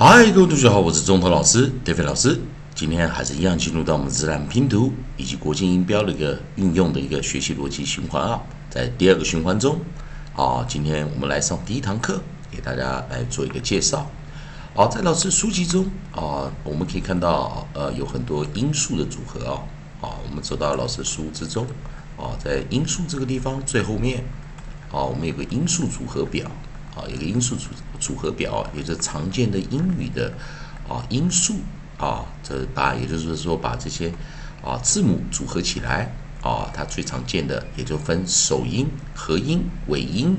嗨，各位同学好，我是中头老师 David 老师。今天还是一样进入到我们自然拼读以及国际音标的一个运用的一个学习逻辑循环啊。在第二个循环中，啊，今天我们来上第一堂课，给大家来做一个介绍。好，在老师书籍中啊，我们可以看到呃有很多因素的组合啊。啊，我们走到老师书之中啊，在因素这个地方最后面啊，我们有个因素组合表。啊，有个因素组组合表，也就是常见的英语的啊因素啊，这把也就是说把这些啊字母组合起来啊，它最常见的也就分首音、合音、尾音、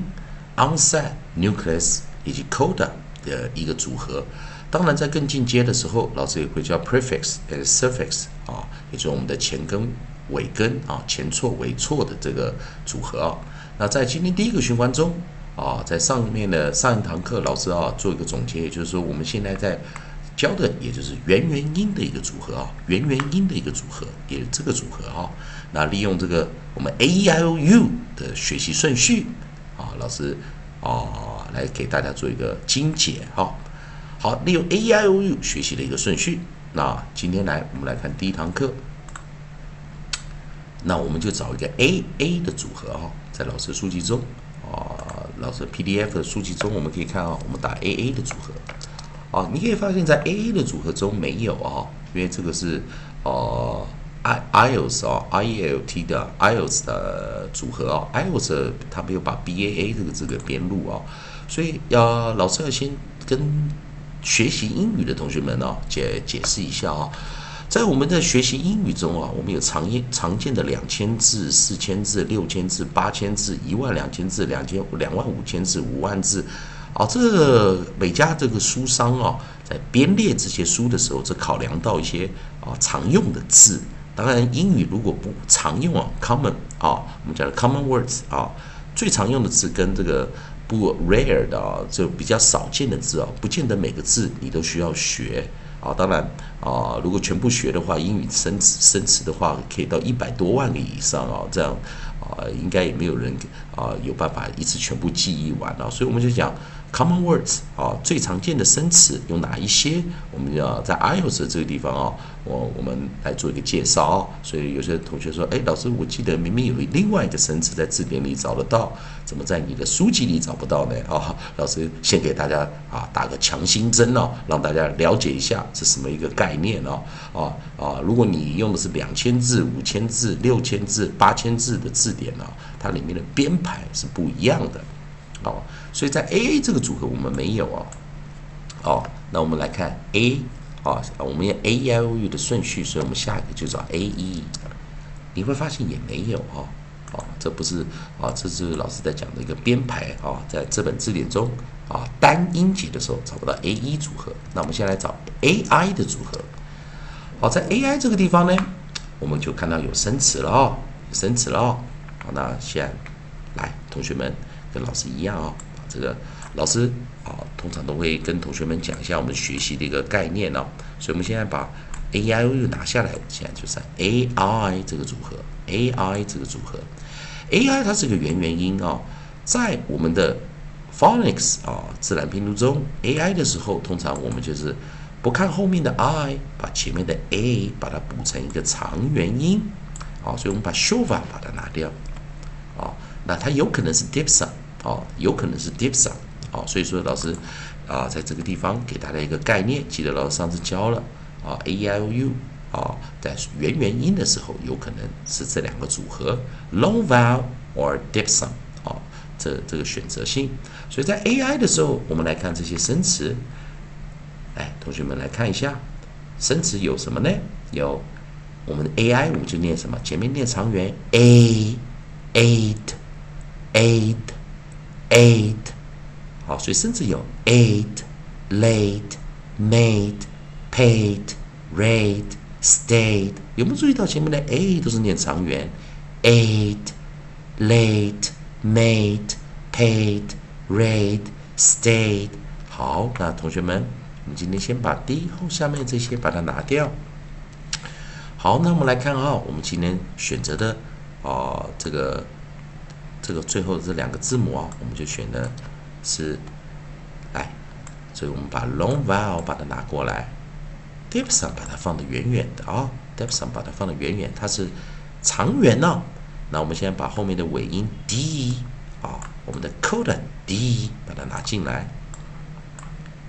onset、nucleus 以及 coda 的一个组合。当然，在更进阶的时候，老师也会叫 prefix 和 suffix 啊，也就是我们的前根、尾根啊，前错、尾错的这个组合啊。那在今天第一个循环中。啊，在上面的上一堂课，老师啊做一个总结，也就是说，我们现在在教的，也就是元元音的一个组合啊，元元音的一个组合，也是这个组合啊，那利用这个我们 A E I O U 的学习顺序啊，老师啊来给大家做一个精解哈。好，利用 A E I O U 学习的一个顺序，那今天来我们来看第一堂课，那我们就找一个 A A 的组合啊，在老师书籍中。老师，PDF 的书籍中我们可以看啊，我们打 AA 的组合，啊，你可以发现，在 AA 的组合中没有啊，因为这个是呃 I IELTS 啊 IELT 的 IELTS 的组合啊，IELTS 它没有把 BAA 这个字给编入啊，所以要老师要先跟学习英语的同学们呢解解释一下啊。在我们的学习英语中啊，我们有常见常见的两千字、四千字、六千字、八千字、一万两千字、两千两万五千字、五万字，啊，这每家这个书商啊，在编列这些书的时候，只考量到一些啊常用的字。当然，英语如果不常用啊，common 啊，我们讲的 common words 啊，最常用的字跟这个不 rare 的啊，就比较少见的字啊，不见得每个字你都需要学。啊，当然啊，如果全部学的话，英语生词生词的话，可以到一百多万个以上啊，这样啊，应该也没有人啊有办法一次全部记忆完啊，所以我们就讲。Common words 啊，最常见的生词有哪一些？我们要在 IELTS 这个地方啊，我我们来做一个介绍。所以有些同学说：“哎，老师，我记得明明有另外一个生词在字典里找得到，怎么在你的书籍里找不到呢？”啊，老师先给大家啊打个强心针哦，让大家了解一下是什么一个概念哦。啊啊，如果你用的是两千字、五千字、六千字、八千字的字典呢，它里面的编排是不一样的。哦，所以在 A A 这个组合我们没有哦。哦，那我们来看 A 啊，我们用 A E I O U 的顺序，所以我们下一个就找 A E。你会发现也没有哦。哦，这不是啊，这是老师在讲的一个编排啊，在这本字典中啊，单音节的时候找不到 A E 组合。那我们先来找 A I 的组合。好，在 A I 这个地方呢，我们就看到有生词了哦，有生词了哦。好，那先来，同学们。跟老师一样啊，这个老师啊，通常都会跟同学们讲一下我们学习的一个概念哦。所以，我们现在把 A I O 拿下来，现在就是 A I 这个组合，A I 这个组合，A I 它是个元元音啊，在我们的 Phonics 啊自然拼读中，A I 的时候，通常我们就是不看后面的 I，把前面的 A 把它补成一个长元音啊，所以我们把 Shova 把它拿掉啊，那它有可能是 Dipsa。哦，有可能是 dipsa，哦，所以说老师啊，在这个地方给大家一个概念，记得老师上次教了啊，a i u，啊，在元元音的时候，有可能是这两个组合，long vowel or dipsa，啊，这这个选择性。所以在 a i 的时候，我们来看这些生词，哎，同学们来看一下，生词有什么呢？有我们的 a i 我们就念什么？前面念长元 a，eight，eight。eight，好，所以生词有 eight、late、made、paid、rate、stayed，。有没有注意到前面的 a 都是念长元？eight、late、made、paid、rate、stayed。好，那同学们，我们今天先把第一后下面这些把它拿掉。好，那我们来看啊，我们今天选择的啊这个。这个最后这两个字母啊，我们就选的是，哎，所以我们把 long vowel 把它拿过来，diphthong 把它放的远远的啊，diphthong 把它放的远远，它是长元呢。那我们现在把后面的尾音 d 啊，我们的 coda d 把它拿进来。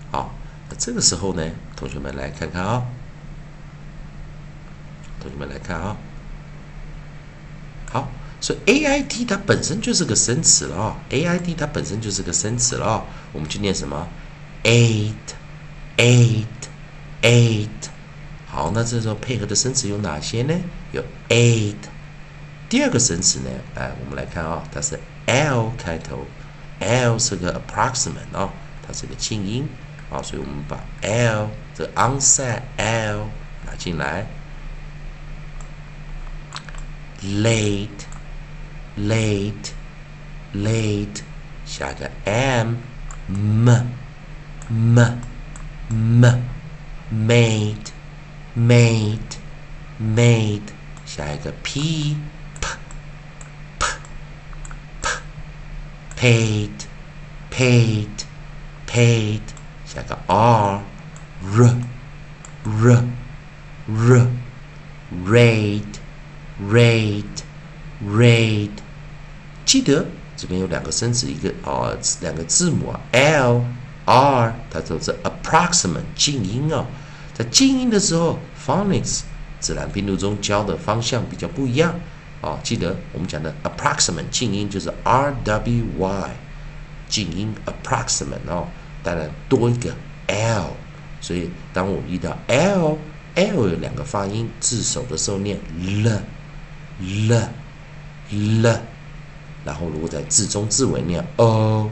好，那这个时候呢，同学们来看看啊，同学们来看啊，好，所以 a i d 它本身就是个生词了啊，a i d 它本身就是个生词了啊，我们去念什么？eight, eight, eight。好，那这时候配合的生词有哪些呢？有 eight。第二个生词呢？哎，我们来看啊，它是 l 开头，l 是个 approximate 啊，它是个静音啊，所以我们把 l 这个 onset l 拿进来。late, late, late，下个 m m。m m made made made 下一个 p p p p paid paid paid 下个 r r r r raid raid raid 记得这边有两个生词，一个啊两个字母 l。R 它都是 approximate 静音哦，在静音的时候，phonics 自然拼读中教的方向比较不一样哦。记得我们讲的 approximate 静音就是 R W Y 静音 approximate 哦，当然多一个 L，所以当我们遇到 L L 有两个发音字首的时候念 L L 了然后如果在字中字尾念 O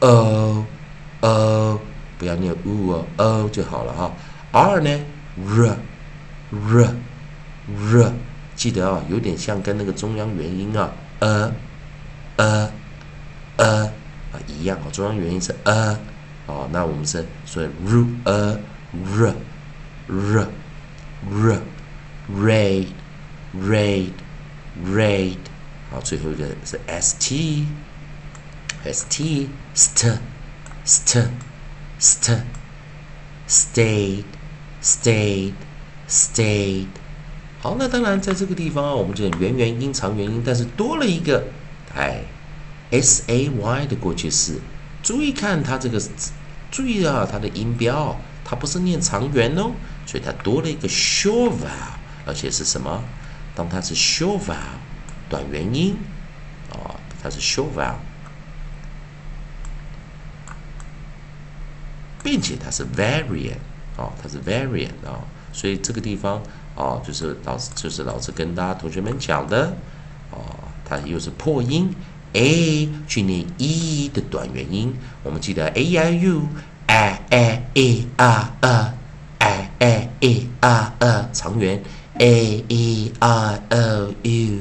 O。呃，不要念 u 哦，o 就好了哈。r 呢，r r r，记得啊，有点像跟那个中央元音啊，呃呃呃啊一样哦。中央元音是呃，哦，那我们是所以 r a r r r raid raid raid，好，最后一个是 s t s t st。st st stayed stayed stayed 好，那当然在这个地方啊，我们就元元音长元音，但是多了一个哎，s a y 的过去式。注意看它这个，注意啊，它的音标，它不是念长元哦，所以它多了一个 short vowel，而且是什么？当它是 short vowel，短元音啊，它是 short vowel。并且它是 variant 哦，它是 variant 啊，所以这个地方哦，就是老师就是老师跟大家同学们讲的哦，它又是破音 a 去念 e 的短元音，我们记得 a i u a a e r a a a e r a 长元 a e i o u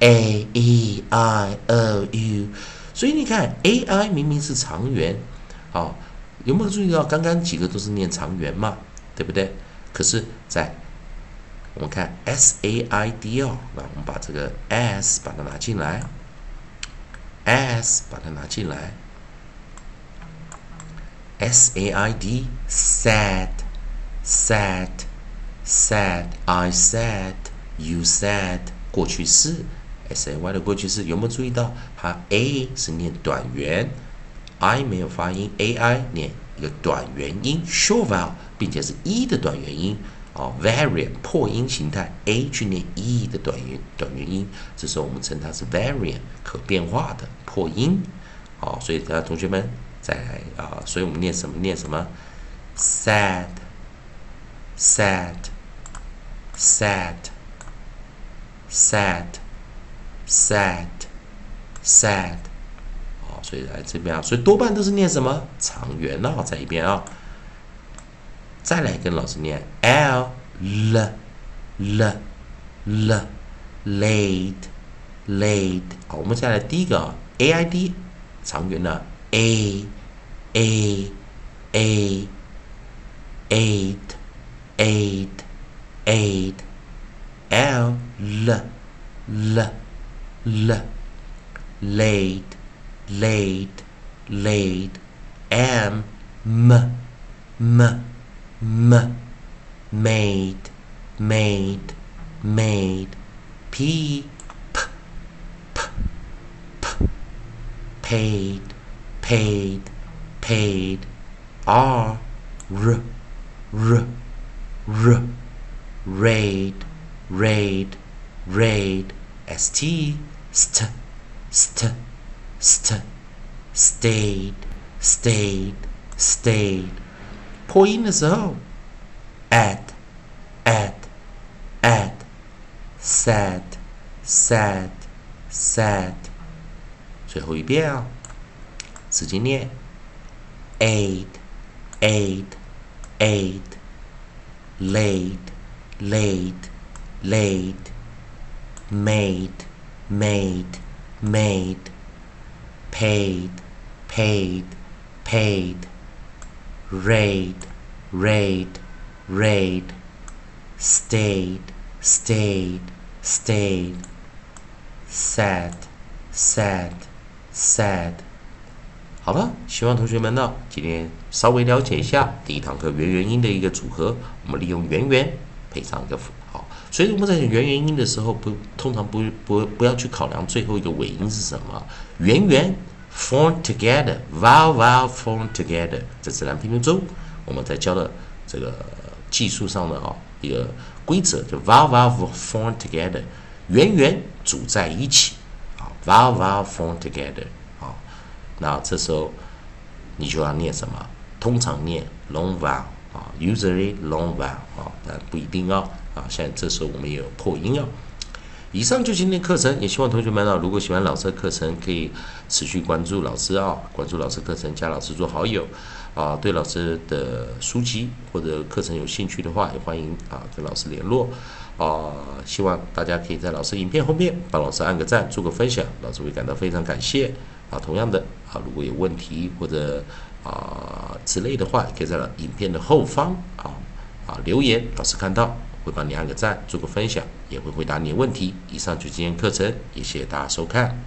a e i o u，所以你看 a i 明明是长元，好。有没有注意到刚刚几个都是念长元嘛？对不对？可是，在我们看 s a i d 哦，那我们把这个 s 把它拿进来，s 把它拿进来，s a i d sad sad sad I said you said 过去式，s a y 的过去式有没有注意到它 a 是念短元？i 没有发音，ai 念一个短元音 s h o r vowel，并且是 e 的短元音哦，variant 破音形态，a 去念 e 的短元短元音，这时候我们称它是 variant 可变化的破音。好，所以大家同学们再来啊，所以我们念什么念什么，sad，sad，sad，sad，sad，sad，sad，sad，sad。所以来这边啊，所以多半都是念什么长元啊，在一边啊。再来跟老师念 l l l l laid laid。好，我们再来第一个啊 a i d 长元呢 a a a aid aid aid l l l l. Laid laid, laid, am, m, m. M. Made made made p. P. P. P. Paid paid paid. R. R. R. R. Raid raid raid st st st st stayed stayed stayed 破音的时候，at at at sad sad sad 最后一遍啊，直接念 aid aid aid laid laid laid made made made paid paid paid raid raid raid stayed stayed stayed sad sad sad 好了，希望同学们呢今天稍微了解一下第一堂课元元音的一个组合。我们利用元元配上一个符号， 所以我们在讲元元音的时候，不通常不不不要去考量最后一个尾音是什么。元元 form together vowel vowel form together，在自然拼读中我们在教的这个技术上的啊一个规则，就 vowel vowel form together，元元组在一起啊 vowel vowel form together 啊。那这时候你就要念什么？通常念 long vowel 啊，usually long vowel 啊，但不一定哦啊。现在这时候我们也有破音哦。以上就今天课程，也希望同学们呢，如果喜欢老师的课程，可以持续关注老师啊，关注老师课程，加老师做好友啊。对老师的书籍或者课程有兴趣的话，也欢迎啊跟老师联络啊。希望大家可以在老师影片后面帮老师按个赞，做个分享，老师会感到非常感谢啊。同样的。啊，如果有问题或者啊之类的话，可以在影片的后方啊啊留言，老师看到会帮你按个赞，做个分享，也会回答你的问题。以上就是今天课程，也谢谢大家收看。